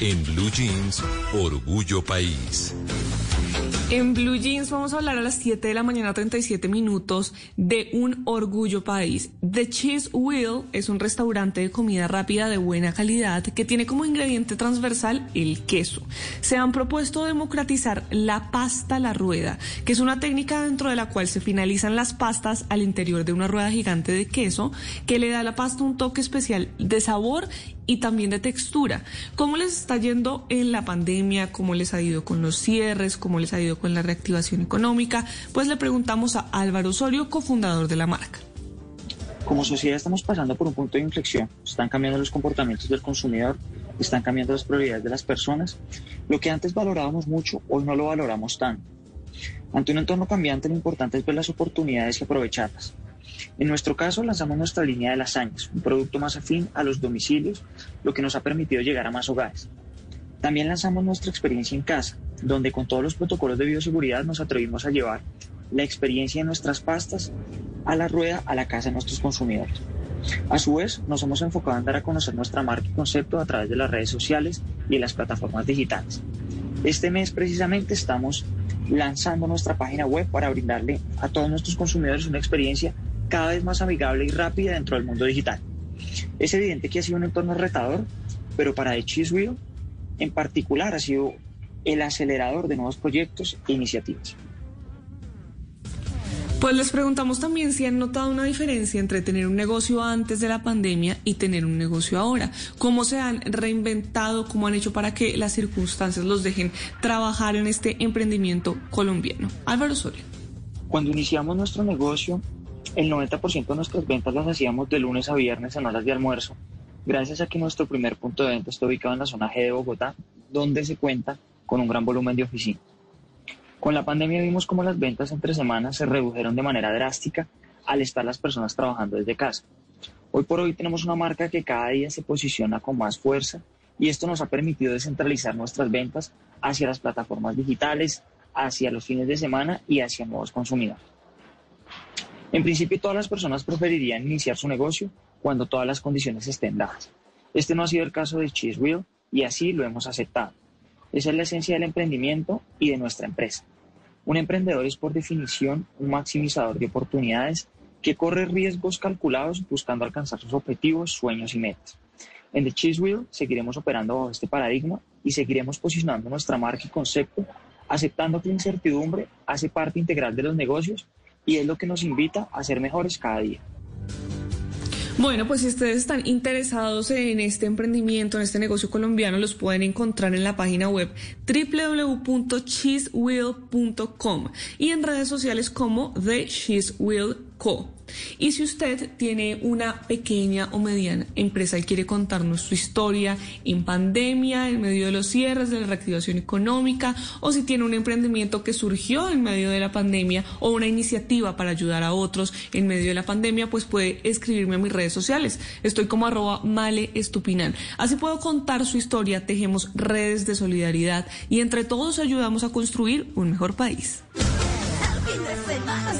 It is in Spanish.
En Blue Jeans, Orgullo País. En Blue Jeans vamos a hablar a las 7 de la mañana 37 minutos de un orgullo país. The Cheese Wheel es un restaurante de comida rápida de buena calidad que tiene como ingrediente transversal el queso. Se han propuesto democratizar la pasta a la rueda, que es una técnica dentro de la cual se finalizan las pastas al interior de una rueda gigante de queso que le da a la pasta un toque especial de sabor y también de textura. ¿Cómo les está yendo en la pandemia? ¿Cómo les ha ido con los cierres? ¿Cómo les ha ido con la reactivación económica? Pues le preguntamos a Álvaro Osorio, cofundador de la marca. Como sociedad estamos pasando por un punto de inflexión. Están cambiando los comportamientos del consumidor, están cambiando las prioridades de las personas. Lo que antes valorábamos mucho, hoy no lo valoramos tanto. Ante un entorno cambiante, lo importante es ver las oportunidades y aprovecharlas. En nuestro caso, lanzamos nuestra línea de lasañas, un producto más afín a los domicilios, lo que nos ha permitido llegar a más hogares. También lanzamos nuestra experiencia en casa, donde con todos los protocolos de bioseguridad nos atrevimos a llevar la experiencia de nuestras pastas a la rueda a la casa de nuestros consumidores. A su vez, nos hemos enfocado en dar a conocer nuestra marca y concepto a través de las redes sociales y las plataformas digitales. Este mes precisamente estamos lanzando nuestra página web para brindarle a todos nuestros consumidores una experiencia cada vez más amigable y rápida dentro del mundo digital. Es evidente que ha sido un entorno retador, pero para The Cheese Wheel en particular ha sido el acelerador de nuevos proyectos e iniciativas. Pues les preguntamos también si han notado una diferencia entre tener un negocio antes de la pandemia y tener un negocio ahora. ¿Cómo se han reinventado? ¿Cómo han hecho para que las circunstancias los dejen trabajar en este emprendimiento colombiano? Álvaro Soria. Cuando iniciamos nuestro negocio, el 90% de nuestras ventas las hacíamos de lunes a viernes en horas de almuerzo, gracias a que nuestro primer punto de venta está ubicado en la zona G de Bogotá, donde se cuenta con un gran volumen de oficinas. Con la pandemia vimos cómo las ventas entre semanas se redujeron de manera drástica al estar las personas trabajando desde casa. Hoy por hoy tenemos una marca que cada día se posiciona con más fuerza y esto nos ha permitido descentralizar nuestras ventas hacia las plataformas digitales, hacia los fines de semana y hacia nuevos consumidores. En principio, todas las personas preferirían iniciar su negocio cuando todas las condiciones estén dadas. Este no ha sido el caso de Cheese Wheel y así lo hemos aceptado. Esa es la esencia del emprendimiento y de nuestra empresa. Un emprendedor es por definición un maximizador de oportunidades que corre riesgos calculados buscando alcanzar sus objetivos, sueños y metas. En The Cheese Wheel seguiremos operando bajo este paradigma y seguiremos posicionando nuestra marca y concepto, aceptando que la incertidumbre hace parte integral de los negocios y es lo que nos invita a ser mejores cada día. Bueno, pues si ustedes están interesados en este emprendimiento, en este negocio colombiano, los pueden encontrar en la página web www.cheesewheel.com y en redes sociales como The Y si usted tiene una pequeña o mediana empresa y quiere contarnos su historia en pandemia, en medio de los cierres, de la reactivación económica, o si tiene un emprendimiento que surgió en medio de la pandemia o una iniciativa para ayudar a otros en medio de la pandemia, pues puede escribirme a mis redes sociales. Estoy como arroba male estupinal. Así puedo contar su historia, tejemos redes de solidaridad y entre todos ayudamos a construir un mejor país. El fin de semana